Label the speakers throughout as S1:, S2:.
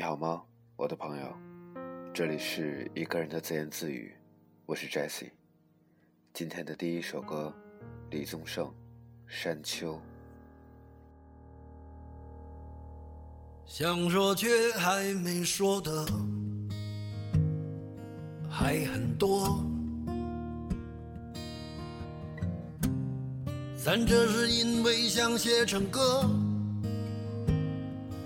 S1: 你好吗，我的朋友？这里是一个人的自言自语，我是 Jessie。今天的第一首歌，李宗盛《山丘》。
S2: 想说却还没说的还很多，咱这是因为想写成歌。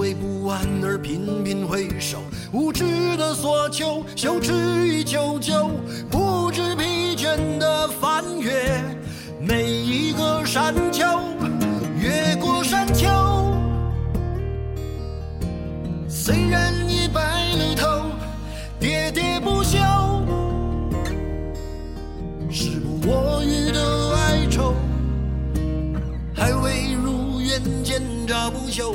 S2: 为不安而频频回首，无知的索求，羞耻与求救，不知疲倦的翻越每一个山丘，越过山丘。虽然已白了头，喋喋不休，时不我予的哀愁，还未如愿见着不朽。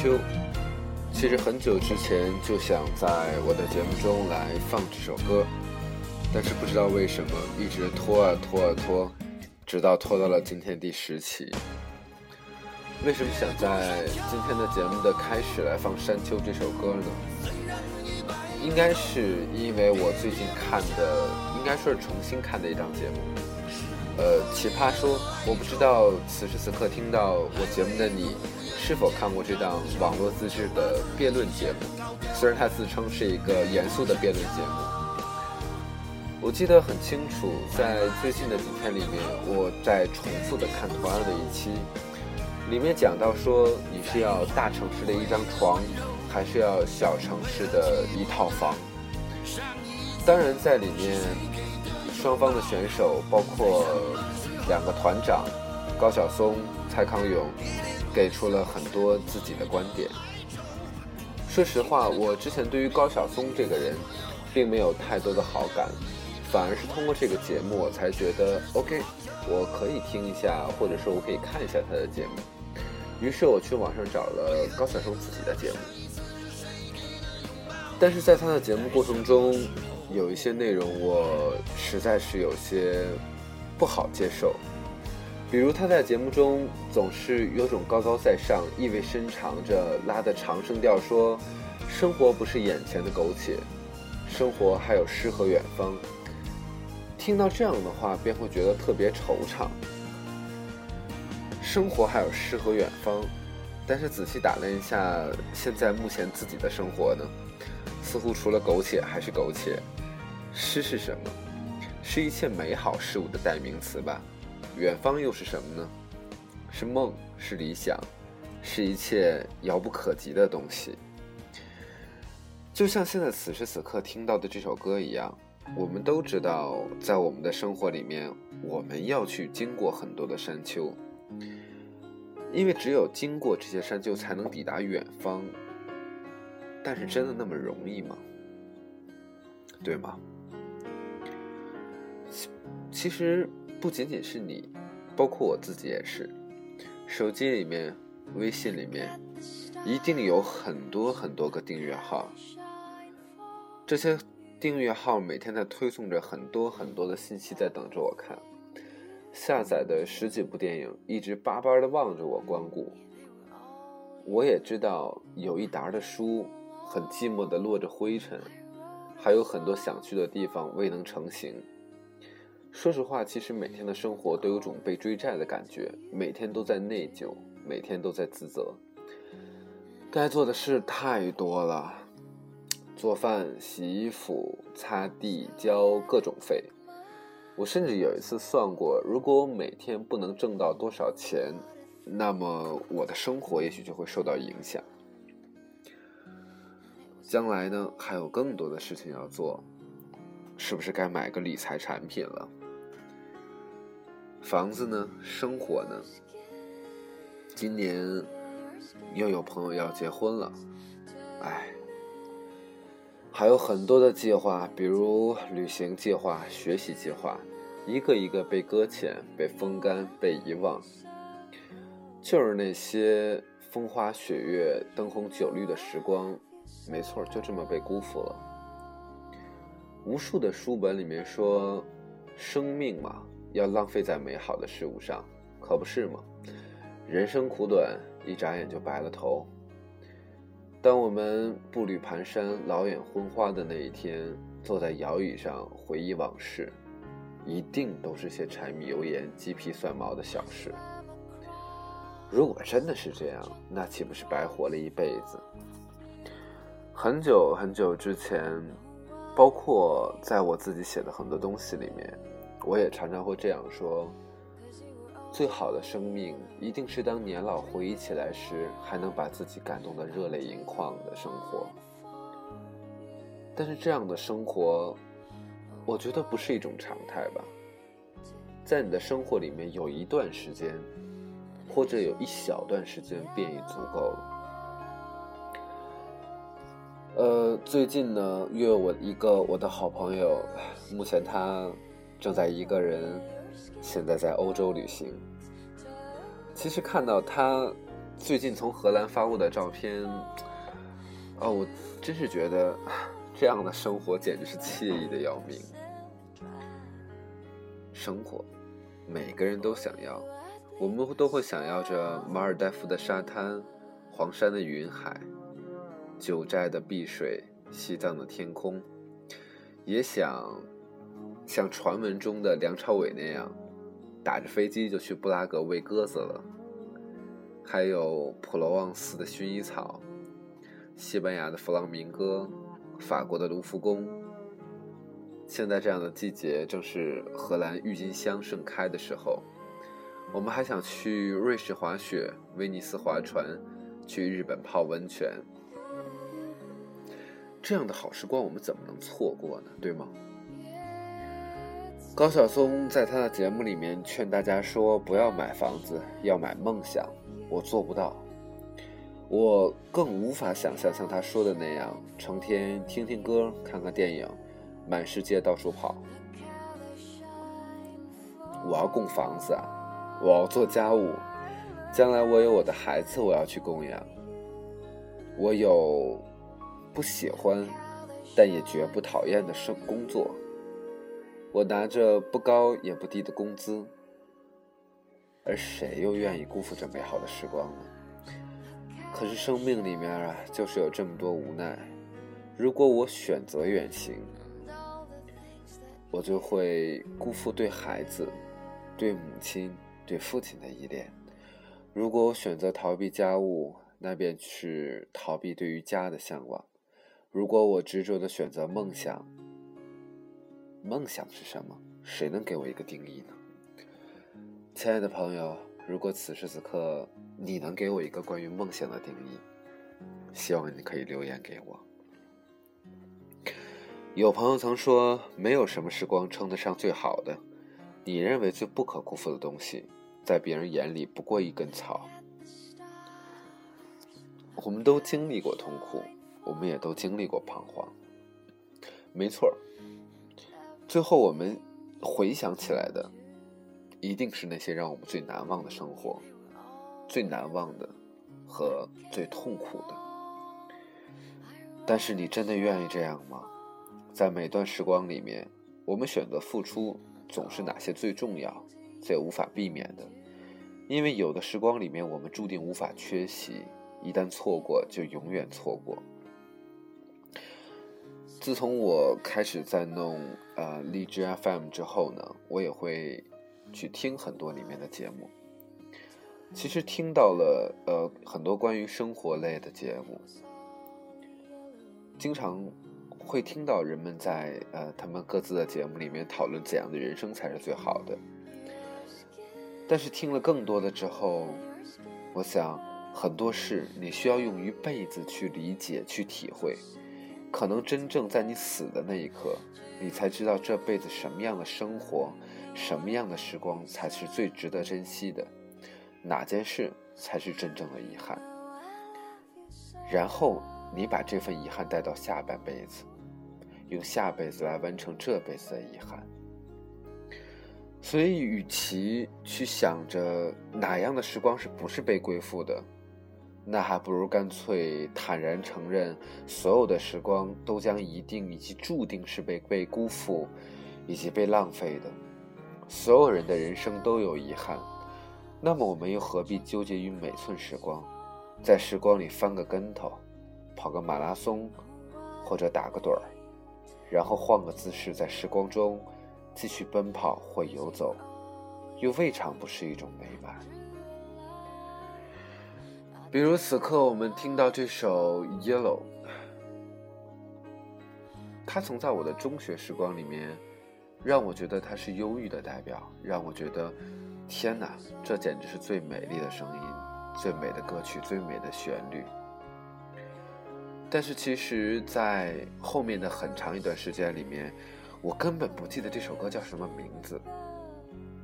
S2: 秋
S1: 其实很久之前就想在我的节目中来放这首歌，但是不知道为什么一直拖啊拖啊拖，直到拖到了今天第十期。为什么想在今天的节目的开始来放《山丘》这首歌呢？应该是因为我最近看的，应该说是重新看的一档节目。呃，奇葩说，我不知道此时此刻听到我节目的你。是否看过这档网络自制的辩论节目？虽然它自称是一个严肃的辩论节目，我记得很清楚，在最近的几天里面，我在重复的看同样的一期，里面讲到说，你是要大城市的一张床，还是要小城市的一套房？当然，在里面，双方的选手包括两个团长高晓松、蔡康永，给出了很多自己的观点。说实话，我之前对于高晓松这个人，并没有太多的好感。反而是通过这个节目，我才觉得 OK，我可以听一下，或者说我可以看一下他的节目。于是我去网上找了高晓松自己的节目，但是在他的节目过程中，有一些内容我实在是有些不好接受。比如他在节目中总是有种高高在上、意味深长着拉的长声调说：“生活不是眼前的苟且，生活还有诗和远方。”听到这样的话，便会觉得特别惆怅。生活还有诗和远方，但是仔细打量一下现在目前自己的生活呢，似乎除了苟且还是苟且。诗是什么？是一切美好事物的代名词吧。远方又是什么呢？是梦，是理想，是一切遥不可及的东西。就像现在此时此刻听到的这首歌一样。我们都知道，在我们的生活里面，我们要去经过很多的山丘，因为只有经过这些山丘，才能抵达远方。但是，真的那么容易吗？对吗？其其实不仅仅是你，包括我自己也是。手机里面、微信里面，一定有很多很多个订阅号，这些。订阅号每天在推送着很多很多的信息，在等着我看。下载的十几部电影一直巴巴的望着我光顾。我也知道有一沓的书很寂寞的落着灰尘，还有很多想去的地方未能成行。说实话，其实每天的生活都有种被追债的感觉，每天都在内疚，每天都在自责。该做的事太多了。做饭、洗衣服、擦地、交各种费。我甚至有一次算过，如果我每天不能挣到多少钱，那么我的生活也许就会受到影响。将来呢，还有更多的事情要做，是不是该买个理财产品了？房子呢？生活呢？今年又有朋友要结婚了，哎。还有很多的计划，比如旅行计划、学习计划，一个一个被搁浅、被风干、被遗忘。就是那些风花雪月、灯红酒绿的时光，没错，就这么被辜负了。无数的书本里面说，生命嘛，要浪费在美好的事物上，可不是吗？人生苦短，一眨眼就白了头。当我们步履蹒跚、老眼昏花的那一天，坐在摇椅上回忆往事，一定都是些柴米油盐、鸡皮蒜毛的小事。如果真的是这样，那岂不是白活了一辈子？很久很久之前，包括在我自己写的很多东西里面，我也常常会这样说。最好的生命，一定是当年老回忆起来时，还能把自己感动得热泪盈眶的生活。但是这样的生活，我觉得不是一种常态吧。在你的生活里面，有一段时间，或者有一小段时间，便已足够了。呃，最近呢，约我一个我的好朋友，目前他正在一个人。现在在欧洲旅行。其实看到他最近从荷兰发过的照片，哦，我真是觉得这样的生活简直是惬意的要命。生活，每个人都想要，我们都会想要着马尔代夫的沙滩、黄山的云海、九寨的碧水、西藏的天空，也想像传闻中的梁朝伟那样。打着飞机就去布拉格喂鸽子了，还有普罗旺斯的薰衣草，西班牙的弗朗明哥，法国的卢浮宫。现在这样的季节正是荷兰郁金香盛开的时候，我们还想去瑞士滑雪、威尼斯划船、去日本泡温泉。这样的好时光，我们怎么能错过呢？对吗？高晓松在他的节目里面劝大家说：“不要买房子，要买梦想。”我做不到，我更无法想象像他说的那样，成天听听歌、看看电影，满世界到处跑。我要供房子啊，我要做家务，将来我有我的孩子，我要去供养。我有不喜欢，但也绝不讨厌的生工作。我拿着不高也不低的工资，而谁又愿意辜负这美好的时光呢？可是生命里面啊，就是有这么多无奈。如果我选择远行，我就会辜负对孩子、对母亲、对父亲的依恋；如果我选择逃避家务，那便是逃避对于家的向往；如果我执着的选择梦想，梦想是什么？谁能给我一个定义呢？亲爱的朋友，如果此时此刻你能给我一个关于梦想的定义，希望你可以留言给我。有朋友曾说，没有什么时光称得上最好的。你认为最不可辜负的东西，在别人眼里不过一根草。我们都经历过痛苦，我们也都经历过彷徨。没错最后，我们回想起来的，一定是那些让我们最难忘的生活，最难忘的和最痛苦的。但是，你真的愿意这样吗？在每段时光里面，我们选择付出，总是哪些最重要、最无法避免的？因为有的时光里面，我们注定无法缺席，一旦错过，就永远错过。自从我开始在弄呃荔枝 FM 之后呢，我也会去听很多里面的节目。其实听到了呃很多关于生活类的节目，经常会听到人们在呃他们各自的节目里面讨论怎样的人生才是最好的。但是听了更多的之后，我想很多事你需要用一辈子去理解、去体会。可能真正在你死的那一刻，你才知道这辈子什么样的生活，什么样的时光才是最值得珍惜的，哪件事才是真正的遗憾。然后你把这份遗憾带到下半辈子，用下辈子来完成这辈子的遗憾。所以，与其去想着哪样的时光是不是被辜负的。那还不如干脆坦然承认，所有的时光都将一定以及注定是被被辜负，以及被浪费的。所有人的人生都有遗憾，那么我们又何必纠结于每寸时光，在时光里翻个跟头，跑个马拉松，或者打个盹儿，然后换个姿势在时光中继续奔跑或游走，又未尝不是一种美满。比如此刻我们听到这首《Yellow》，它曾在我的中学时光里面，让我觉得它是忧郁的代表，让我觉得，天哪，这简直是最美丽的声音，最美的歌曲，最美的旋律。但是其实，在后面的很长一段时间里面，我根本不记得这首歌叫什么名字，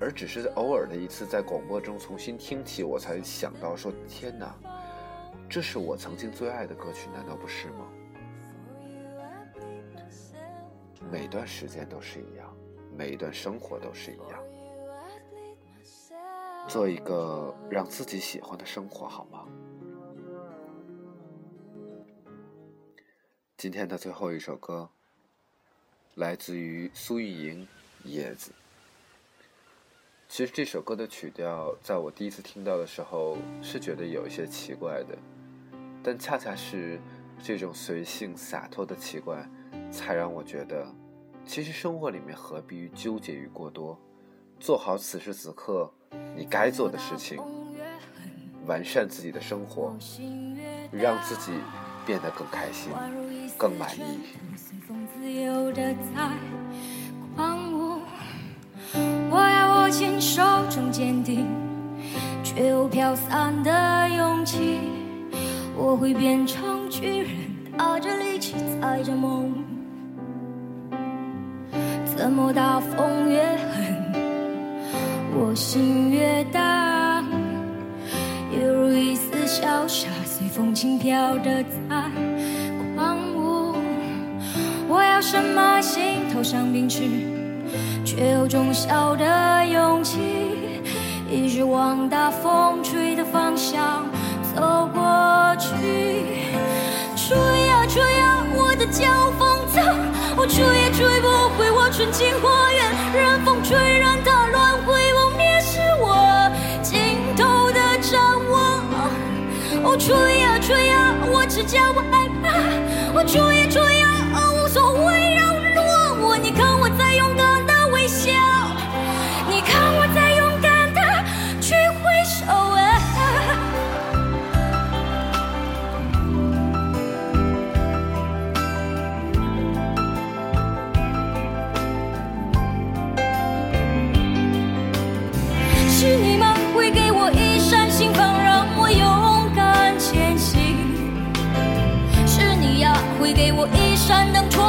S1: 而只是偶尔的一次在广播中重新听起，我才想到说，天哪。这是我曾经最爱的歌曲，难道不是吗？每段时间都是一样，每一段生活都是一样。做一个让自己喜欢的生活，好吗？今天的最后一首歌，来自于苏运莹《叶子》。其实这首歌的曲调，在我第一次听到的时候，是觉得有一些奇怪的。但恰恰是这种随性洒脱的奇怪，才让我觉得，其实生活里面何必纠结于过多，做好此时此刻你该做的事情，完善自己的生活，让自己变得更开心、更满意。
S3: 握紧手中坚定却又飘散的勇气。我会变成巨人，打着力气踩着梦，怎么大风越狠，我心越大，犹如一丝潇洒，随风轻飘的在狂舞。我要什么心头上秉持，却有种小的勇气，一直往大风吹的方向。走过去，吹呀吹呀，我的脚风走，我吹也吹不回我纯净花园。任风吹，任它乱，会不灭是我尽头的展望。哦，吹呀吹呀，我只叫我害怕。我吹呀吹呀，无所谓让落我。你看是你吗？会给我一扇心房让我勇敢前行。是你呀会给我一
S1: 扇灯窗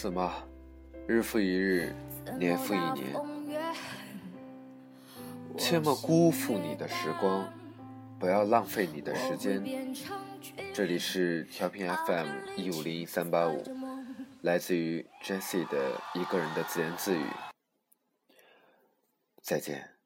S1: 此吗？日复一日，年复一年，切莫辜负你的时光，不要浪费你的时间。这里是调频 FM 一五零一三八五，来自于 Jessie 的一个人的自言自语。再见。